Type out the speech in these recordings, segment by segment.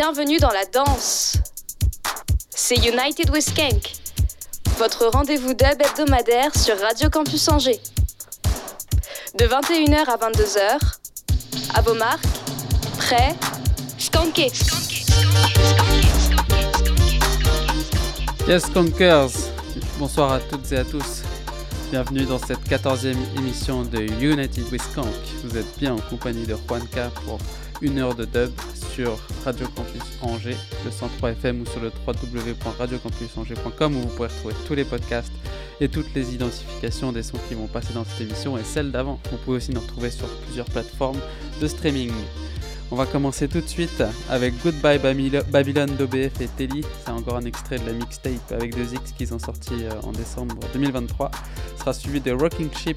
Bienvenue dans la danse. C'est United with Skank, votre rendez-vous dub hebdomadaire sur Radio Campus Angers. De 21h à 22h, à vos marques, prêts. Yes, Skankers Bonsoir à toutes et à tous. Bienvenue dans cette 14e émission de United with Skank. Vous êtes bien en compagnie de Juanca pour une heure de dub sur Radio Campus Angers, le 103 FM ou sur le www.radiocampusangers.com où vous pourrez retrouver tous les podcasts et toutes les identifications des sons qui vont passer dans cette émission et celles d'avant. Vous pouvez aussi nous retrouver sur plusieurs plateformes de streaming. On va commencer tout de suite avec Goodbye Babylon d'OBF et Telly. C'est encore un extrait de la mixtape avec deux X qu'ils ont sorti euh, en décembre 2023. Ce sera suivi de Rocking Ship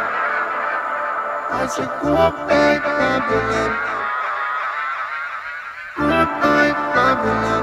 I said goodbye, Babylon. Goodbye, Babylon.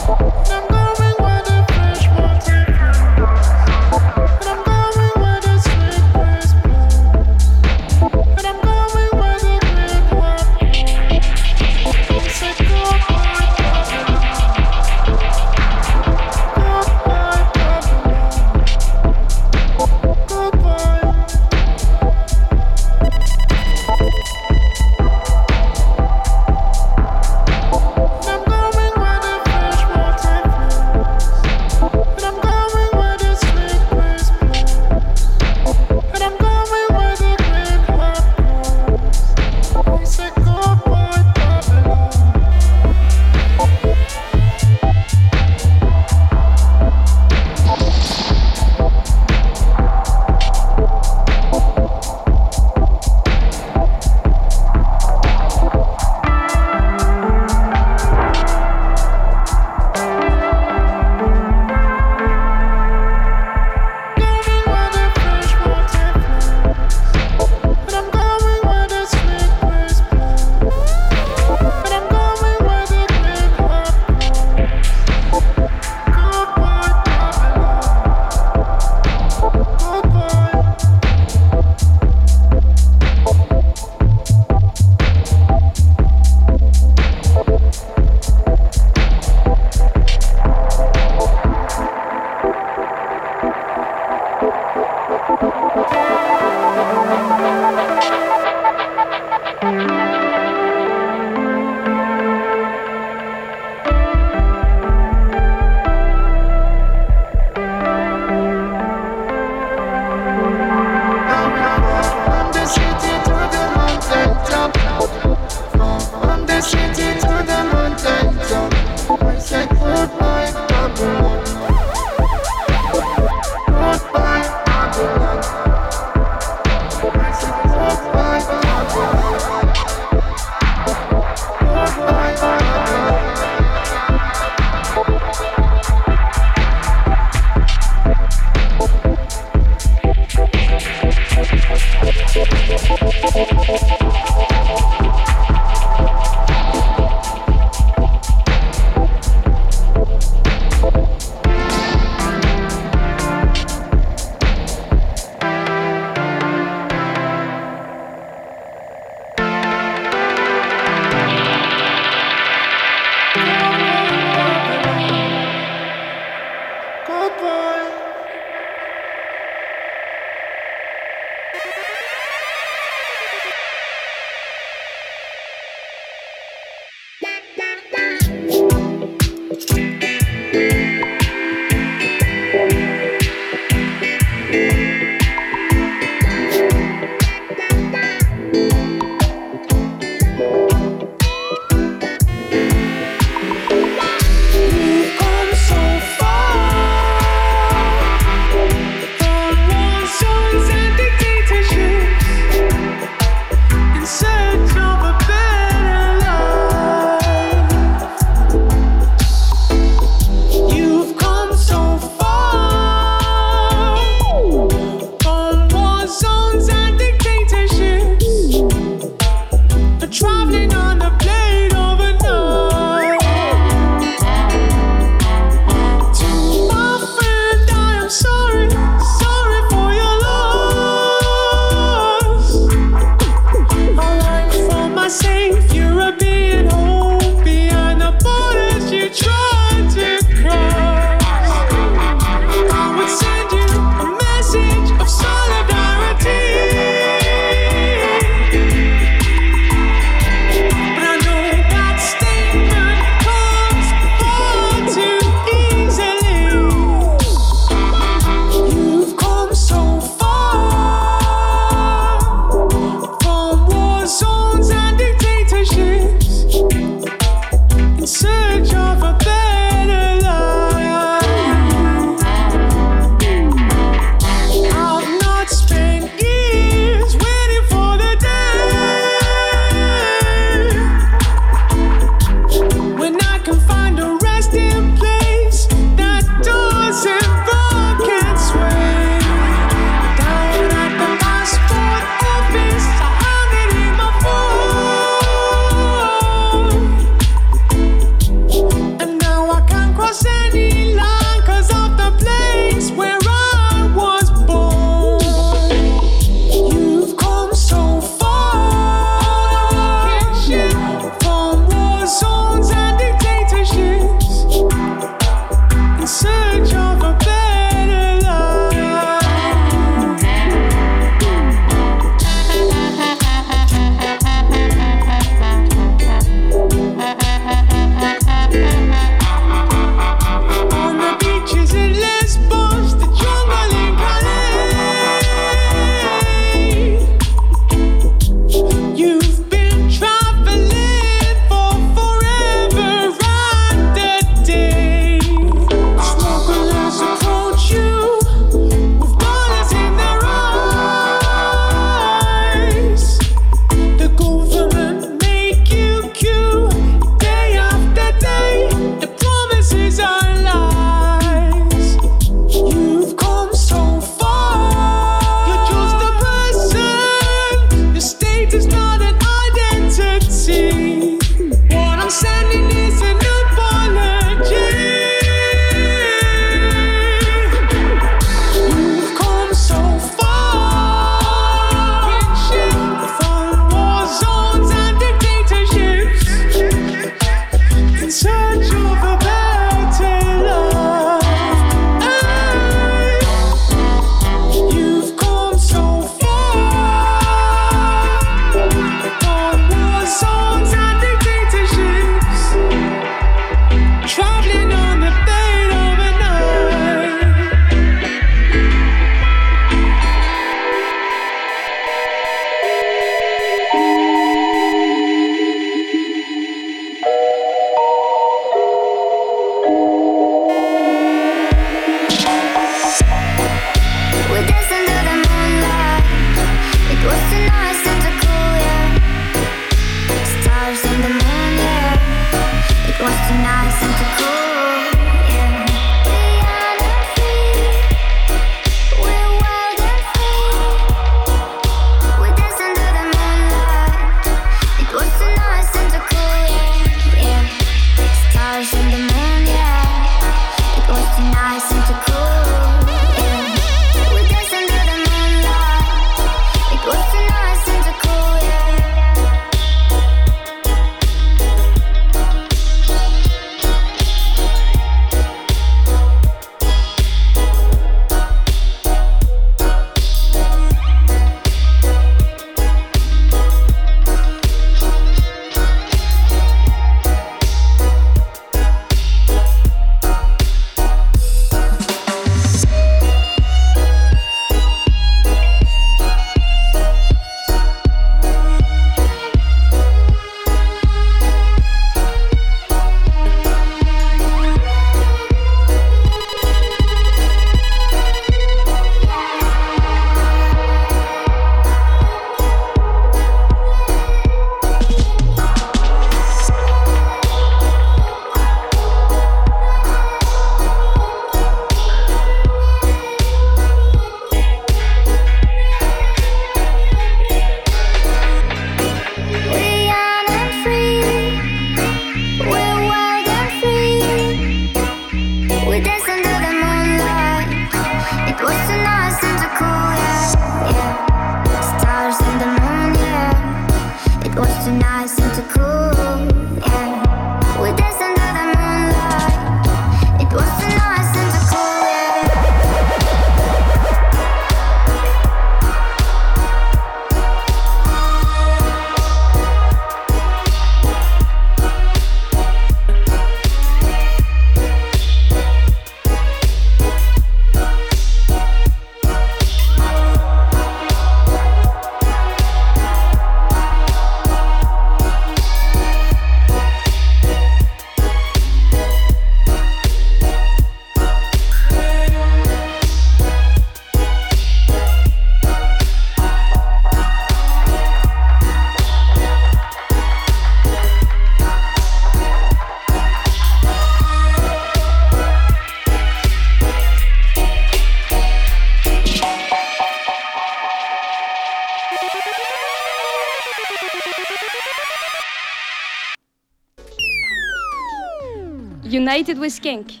United with Skank,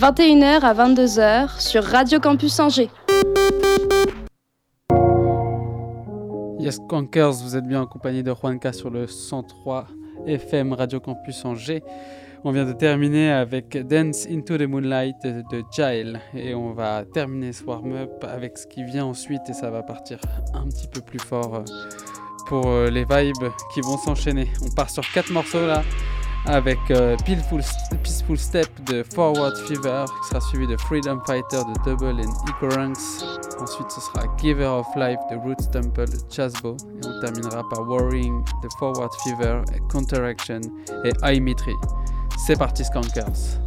21h à 22h sur Radio Campus Angers. Yes, Conkers, vous êtes bien en compagnie de Juanca sur le 103 FM Radio Campus Angers. On vient de terminer avec Dance into the Moonlight de Jail et on va terminer ce warm-up avec ce qui vient ensuite et ça va partir un petit peu plus fort euh, pour euh, les vibes qui vont s'enchaîner. On part sur quatre morceaux là avec euh, Peaceful, Step de Forward Fever qui sera suivi de Freedom Fighter de Double and Ecoranks. Ensuite ce sera Giver of Life de Roots Temple de Chasbo et on terminera par Worrying de Forward Fever, Counteraction et Imetry. C'est parti Skankers.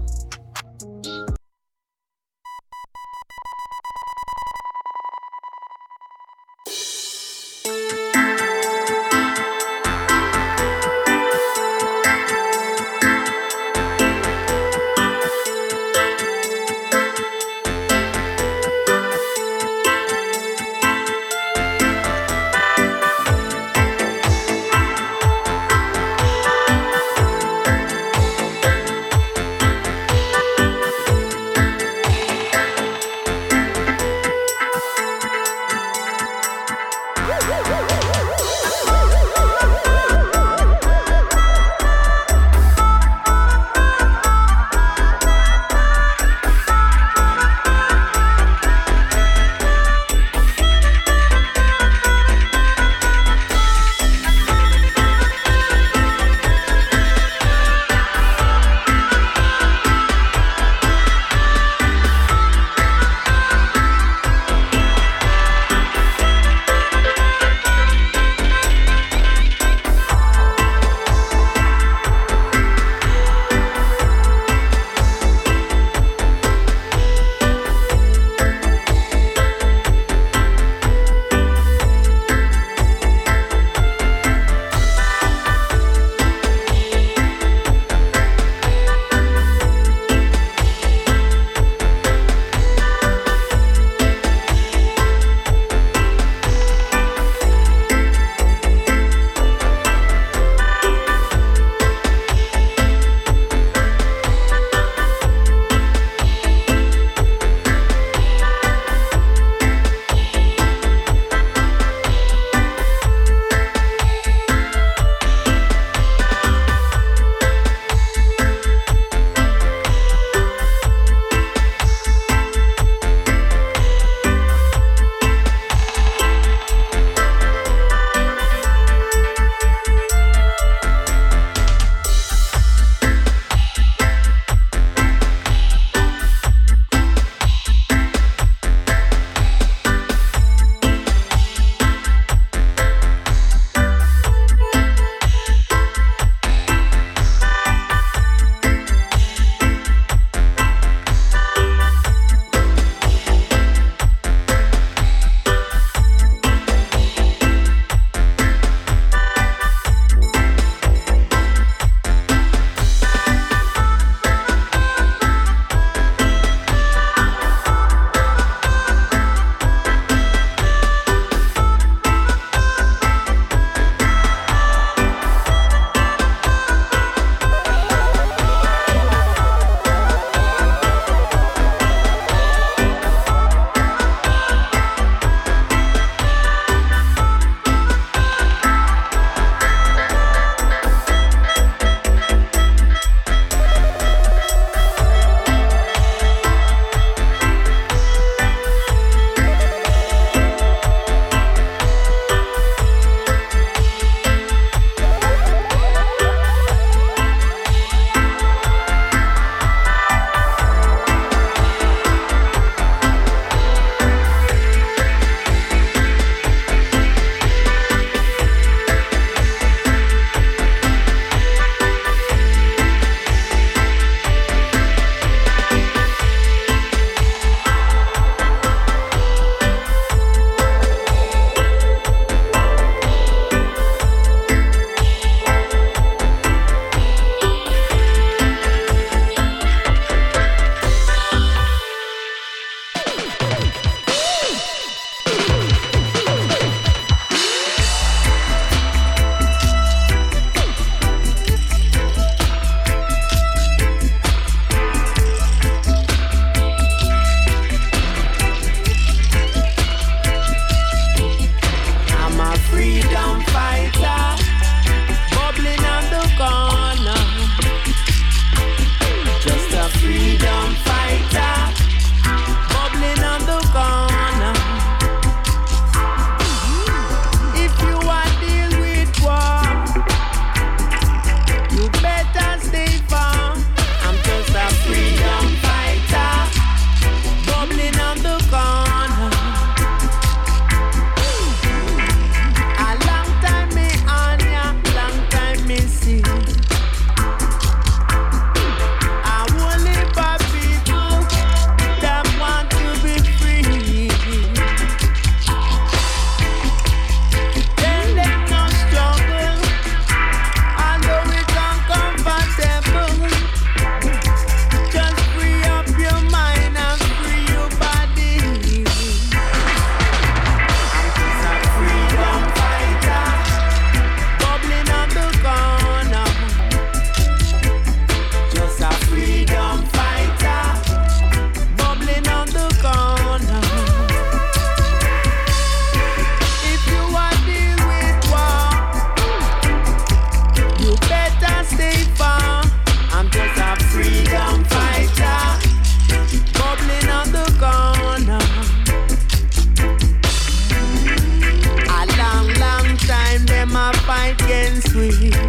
醉。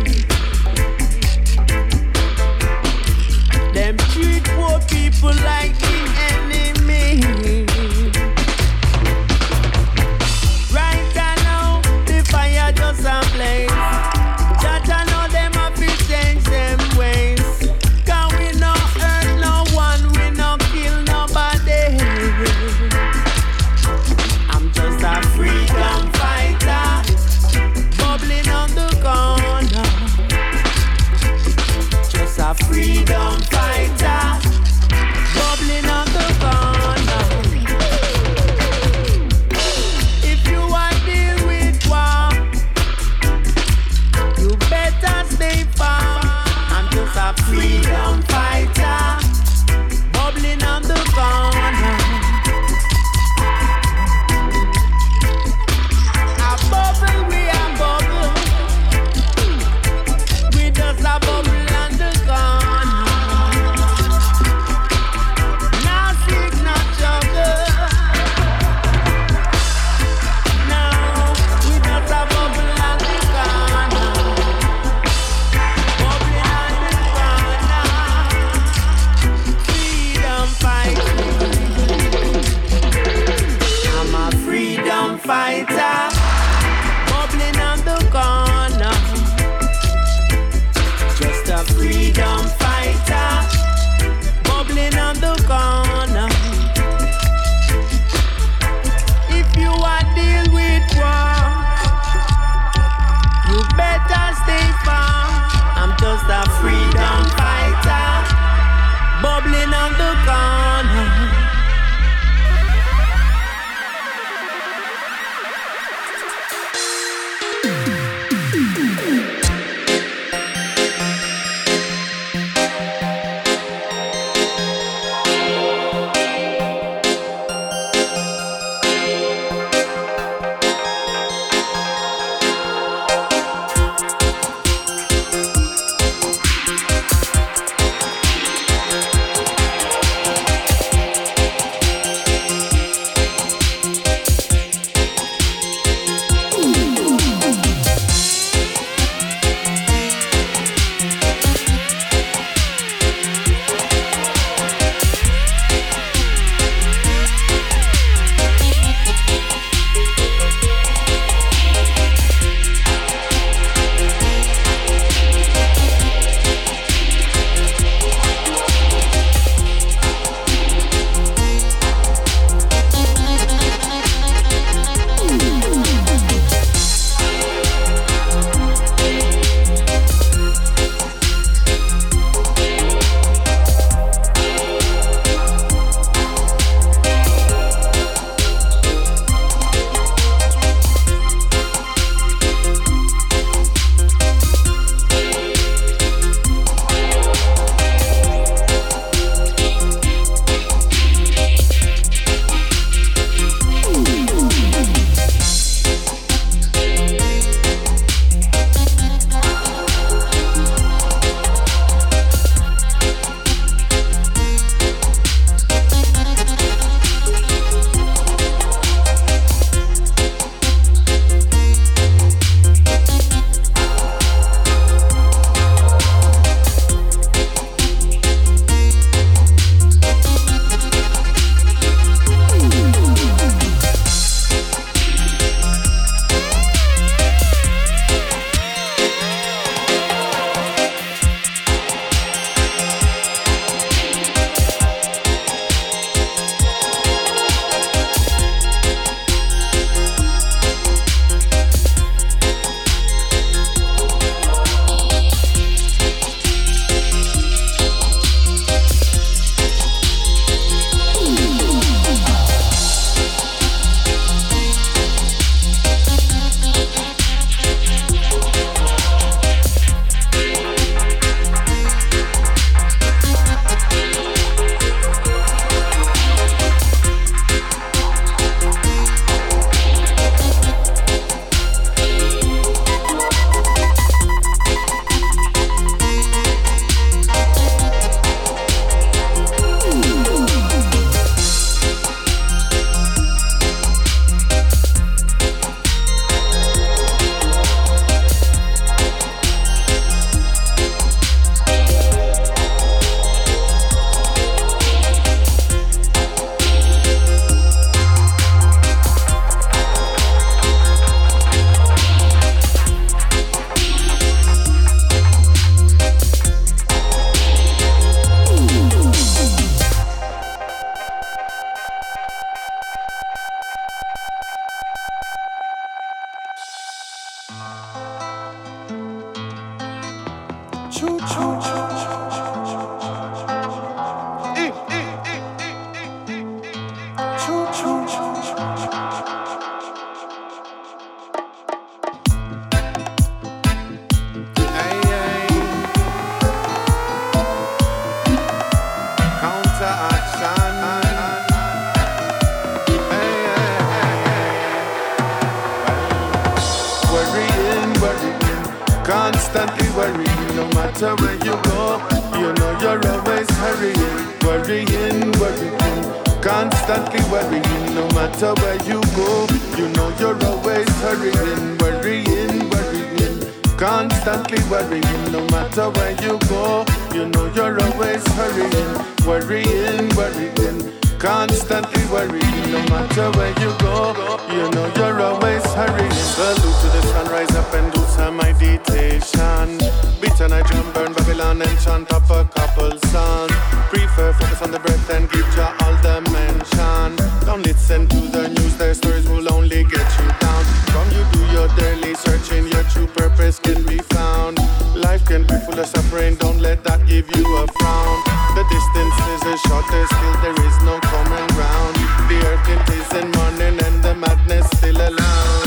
matter where you go, you know you're always hurrying, worrying, worrying. Constantly worrying, no matter where you go, you know you're always hurrying, worrying, worrying. Constantly worrying, no matter where you go, you know you're always hurrying. Salute to the sun, rise up and do some meditation. Beat and I jump, burn Babylon and chant up a couple songs. Prefer focus on the breath and give ya all the mention. Don't listen to the news, their stories will only get you down. From you do your daily searching, your true purpose can be found. Life can be full of suffering, don't let that give you a frown. The distance is the shortest, skill, there is no common ground. The earth it is in morning and the madness still around.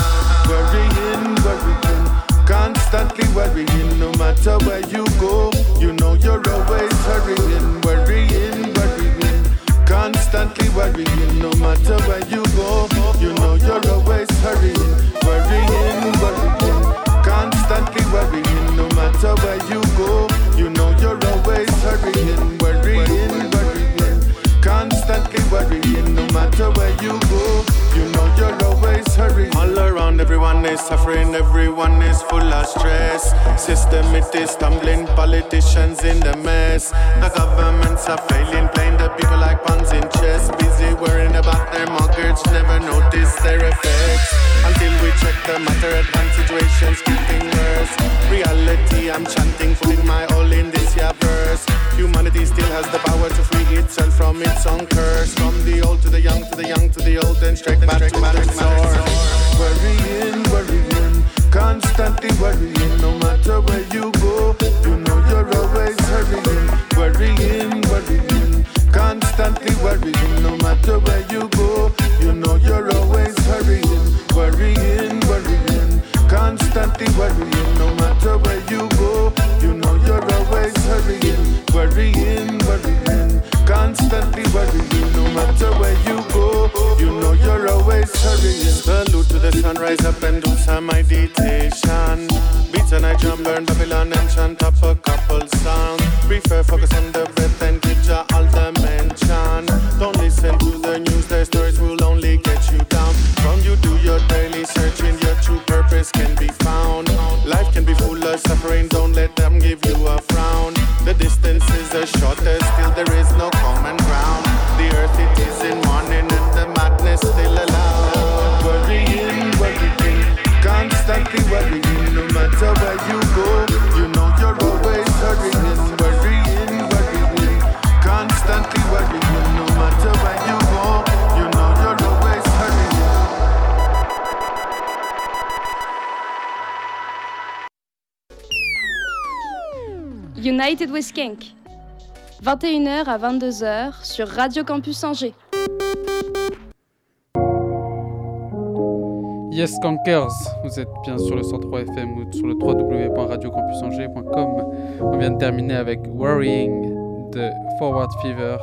Worrying, worrying, constantly worrying, no matter where you go, you know you're always hurrying Worrying. No matter where you go, you know you're always hurrying. Worrying, worrying, constantly worrying. No matter where you go, everyone is suffering, everyone is full of stress. System it is stumbling, politicians in the mess. The governments are failing, playing the people like pawns in chess. Busy worrying about their mortgage, never notice their effects. Until we check the matter at hand, situations getting worse. Reality, I'm chanting, putting my all in this year verse. Humanity still has the power to free itself from its own curse. From the old to the young, to the young to the old, and straight back to the source. Worrying, worrying, constantly worrying. No matter where you go, you know you're always hurrying. Worrying, worrying, constantly worrying. No matter where you go, you know you're always hurrying. Worrying, worrying, constantly worrying. No matter where you go, you know you're always hurrying. Worrying, worrying, constantly worrying. No matter where you go, you know you're always hurrying. Salute to the sunrise up and do some meditation. Beats and I drum, burn Babylon and chant up a couple sound. Prefer focus on the don't let them give you a frown. The distance is the shortest, still there is no common United with Skank. 21h à 22h sur Radio Campus Angers. Yes Cankers, vous êtes bien sur le 103 FM ou sur le www.radiocampusangers.com. On vient de terminer avec Worrying de Forward Fever,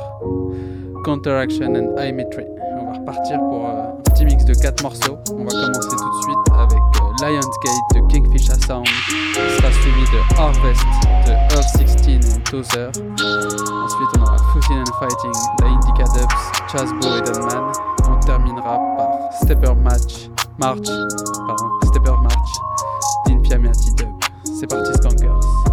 Counteraction and Imetry. On va repartir pour euh, mix de 4 morceaux. On va commencer tout de suite avec euh, Lionsgate de Kingfisher Sound, qui sera suivi de Harvest de Earth 16 et Tozer. Ensuite on aura Footing and Fighting, The Indica Dubs, Chasbo et Dunman. On terminera par Stepper Match, March, pardon, Stepper March, d'Infiamati Dub. C'est parti Skankers.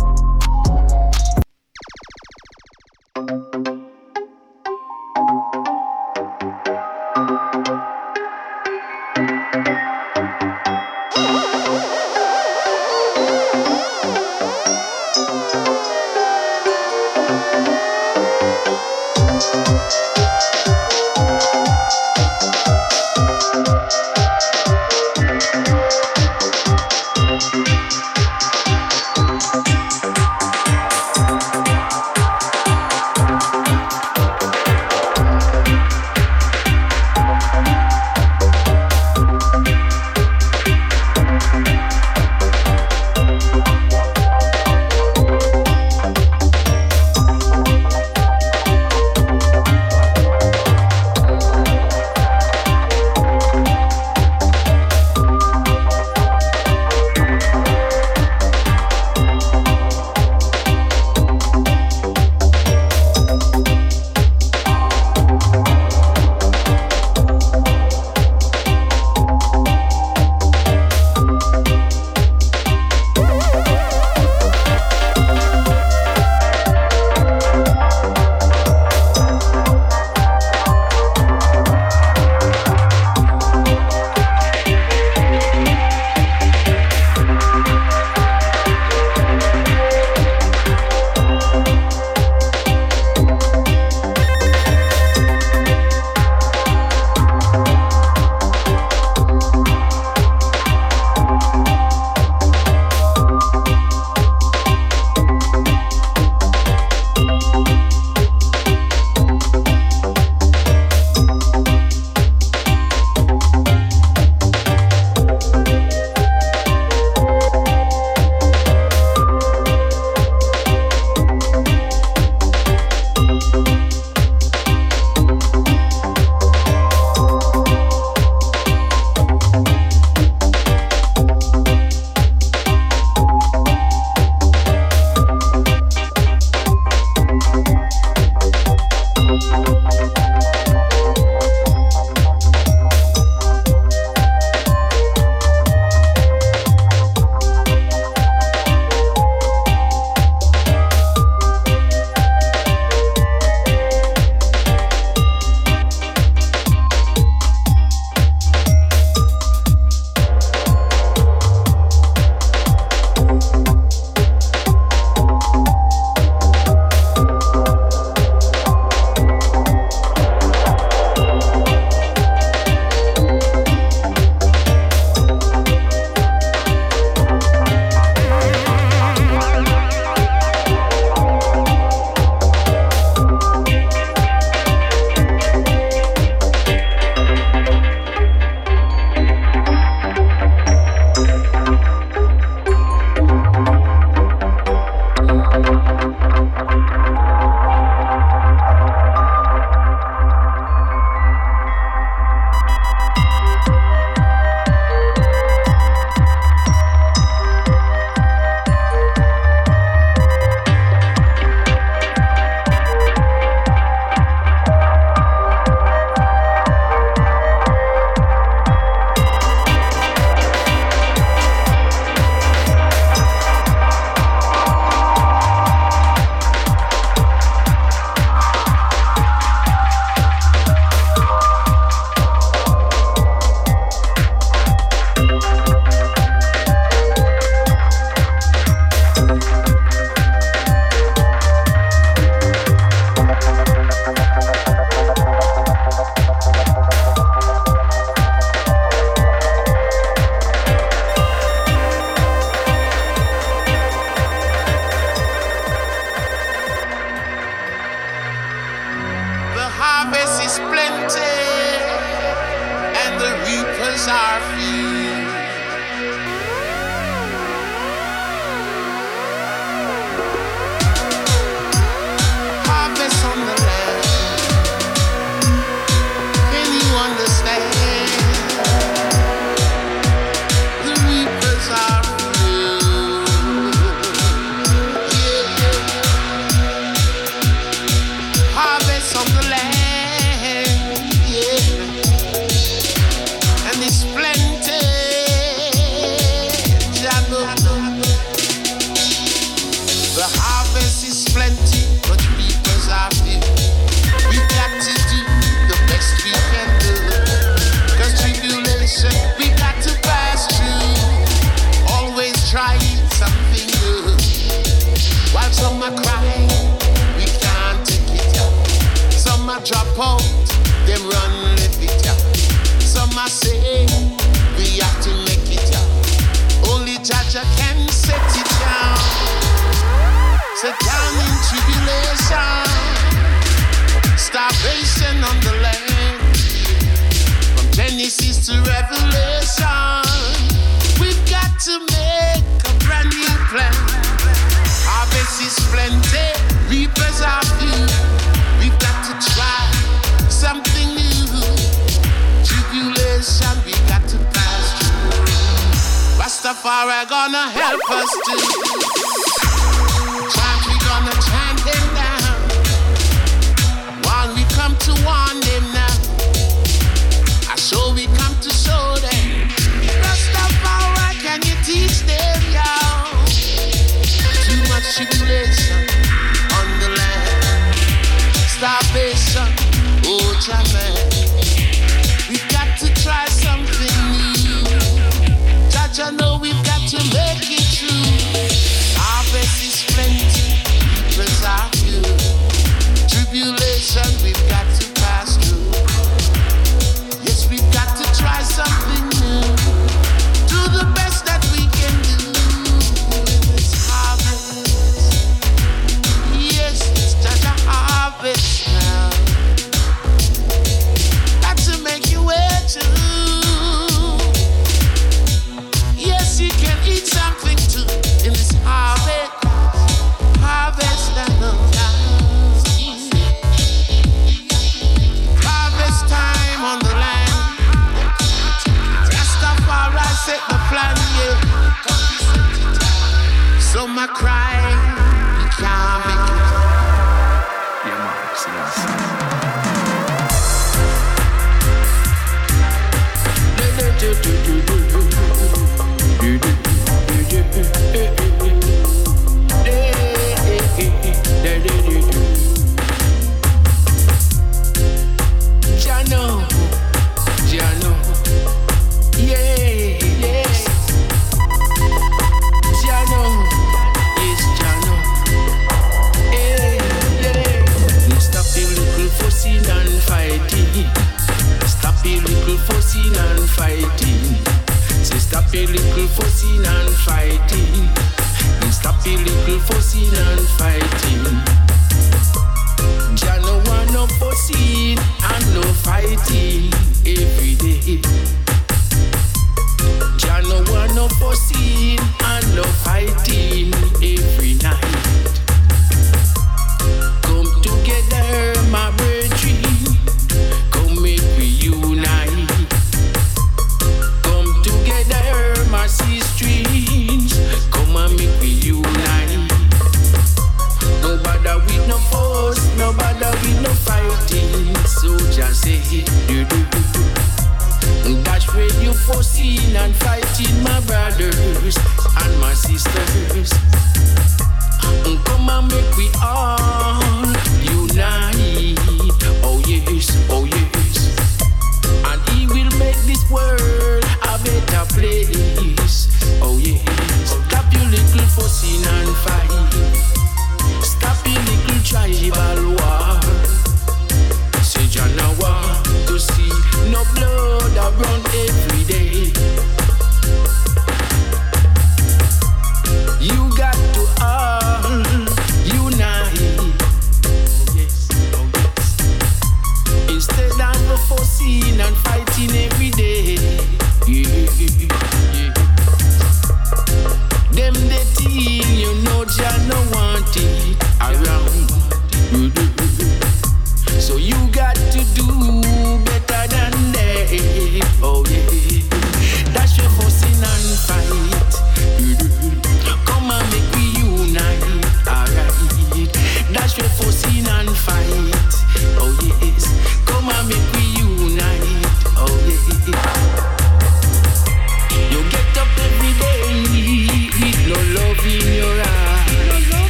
I know we've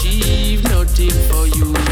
achieve nothing for you.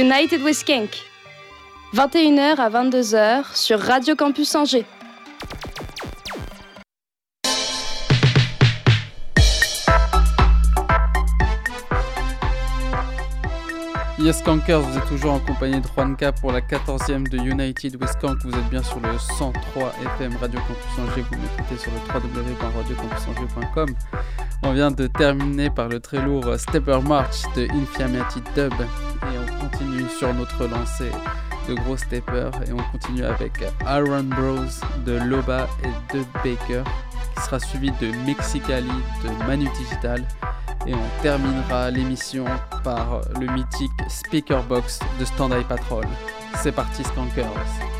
United with Skank. 21h à 22h sur Radio Campus Angers. Yes Kankers, vous êtes toujours en compagnie de Juanca pour la 14e de United with Skank. Vous êtes bien sur le 103 FM Radio Campus Angers. Vous m'écoutez sur le www.radiocampusangers.com. On vient de terminer par le très lourd Stepper March de Infirmity Dub. Sur notre lancée de gros steppers. Et on continue avec Iron Bros de Loba et de Baker. Qui sera suivi de Mexicali de Manu Digital. Et on terminera l'émission par le mythique Speaker Box de Stand Eye Patrol. C'est parti, Skankers!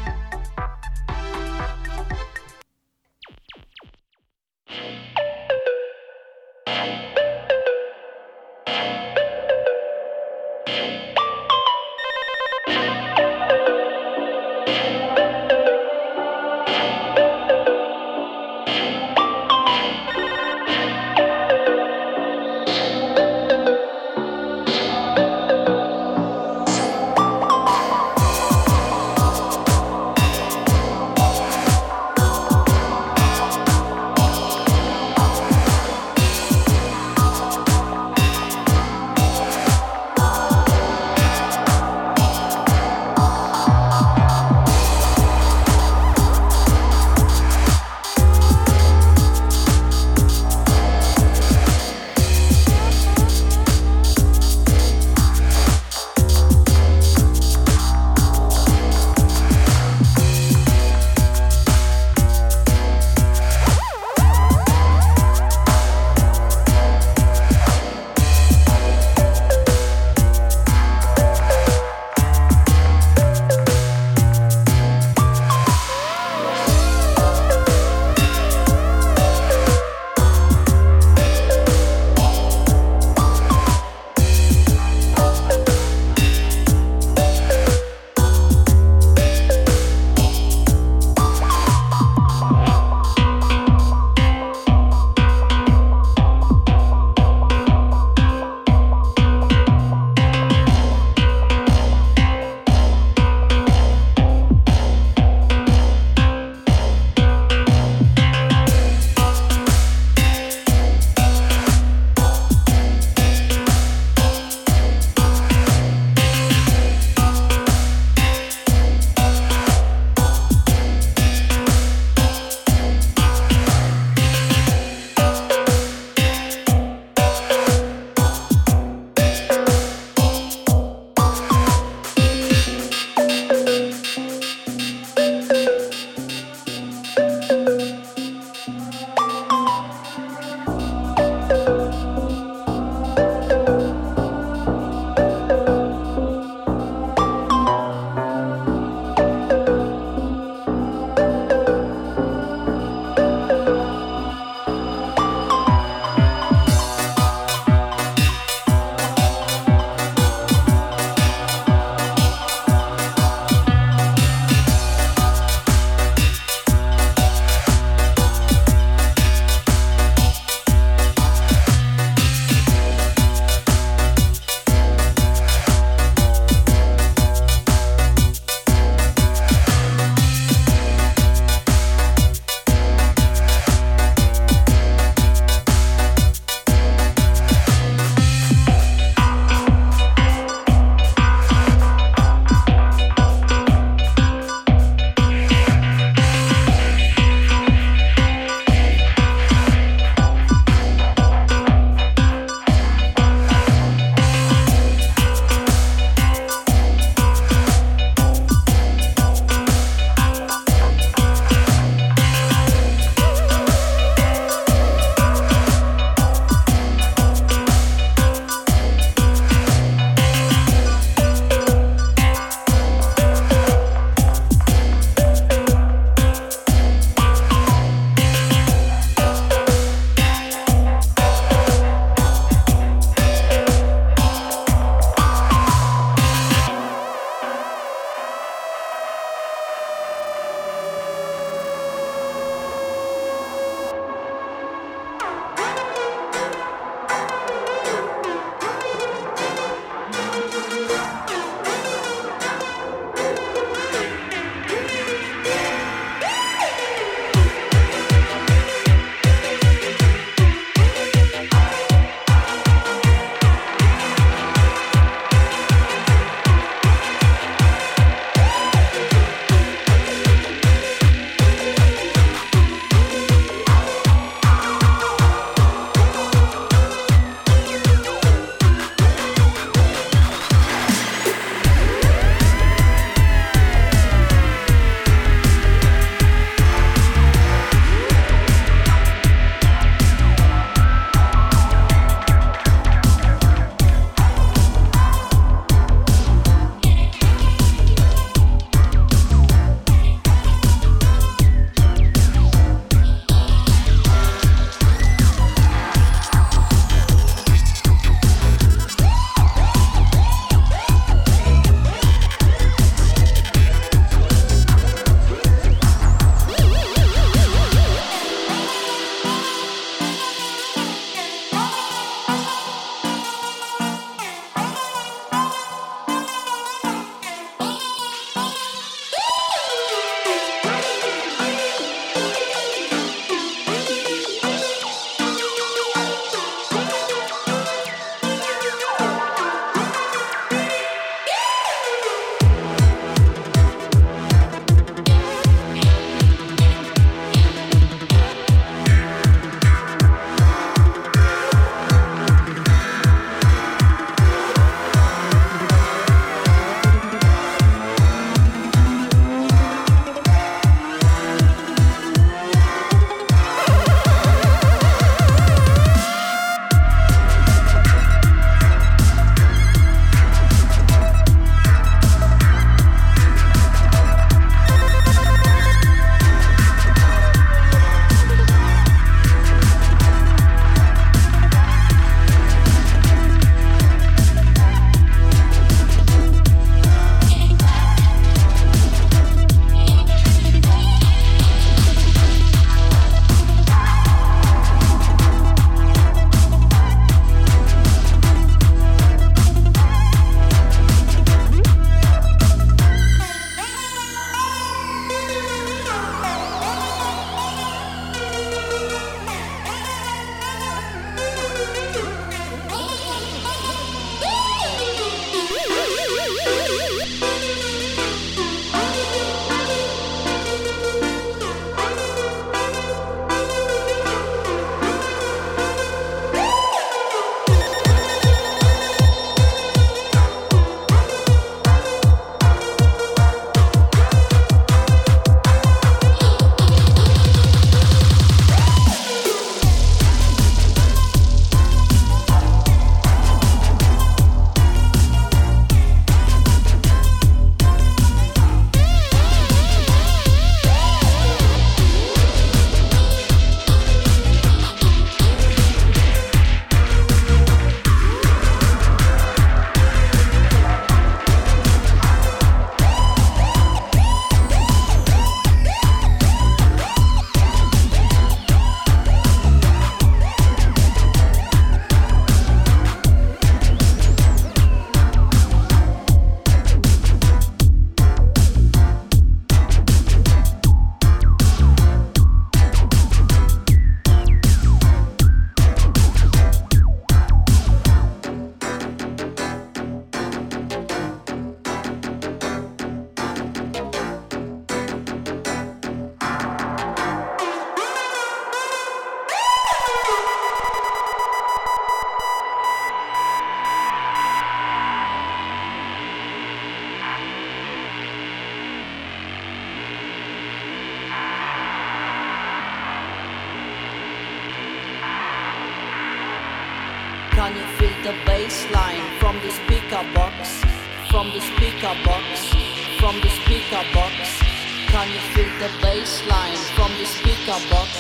Speaker box?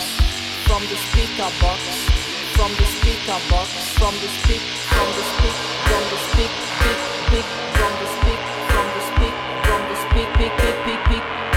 From the speaker box, from the speaker box, from the speak, from the speak, from the speak, speak, speak, from the speak, from the speak, from the speak, pick, pick, pick,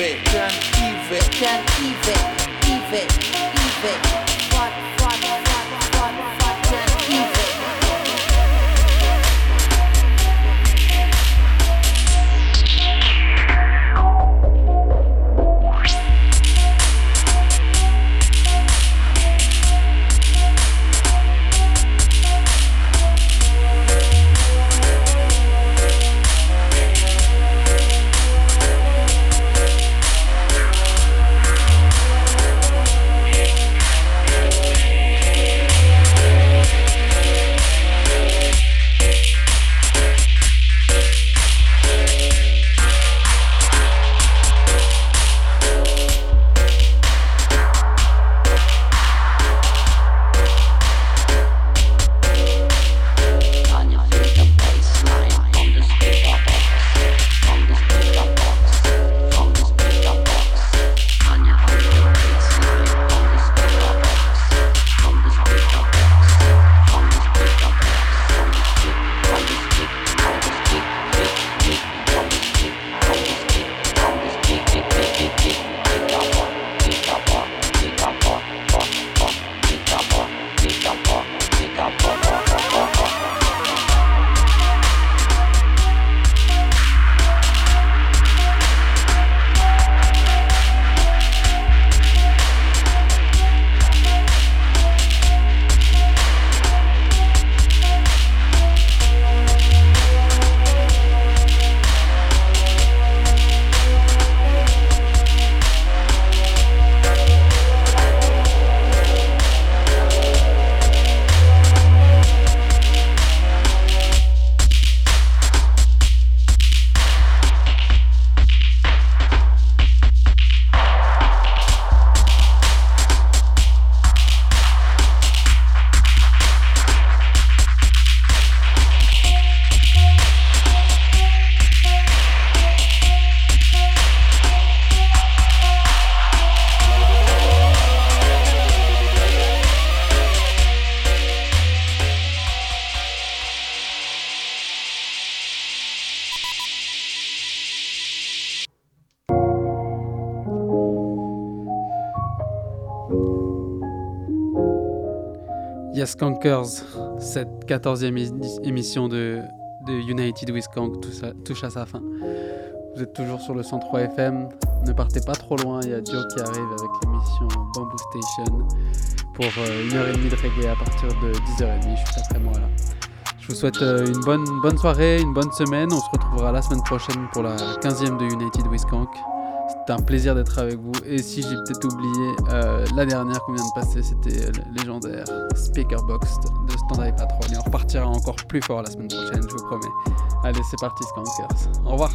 can't even, can't even. Conkers, cette 14e émission de, United with Kank touche à, sa fin. Vous êtes toujours sur le 103 FM. Ne partez pas trop loin, il y a Joe qui arrive avec l'émission Bamboo Station pour euh, une heure et demie de reggae à partir de 10h30. Je suis après moi là. Je vous souhaite euh, une bonne, bonne soirée, une bonne semaine. On se retrouvera la semaine prochaine pour la 15e de United Wisconsin. C'était un plaisir d'être avec vous. Et si j'ai peut-être oublié, euh, la dernière qu'on vient de passer, c'était euh, légendaire Speaker Box de Standard Patrol. Et on repartira encore plus fort la semaine prochaine, je vous promets. Allez, c'est parti, Skankers. Au revoir.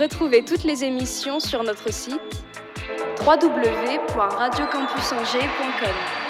Retrouvez toutes les émissions sur notre site www.radiocampusangers.com.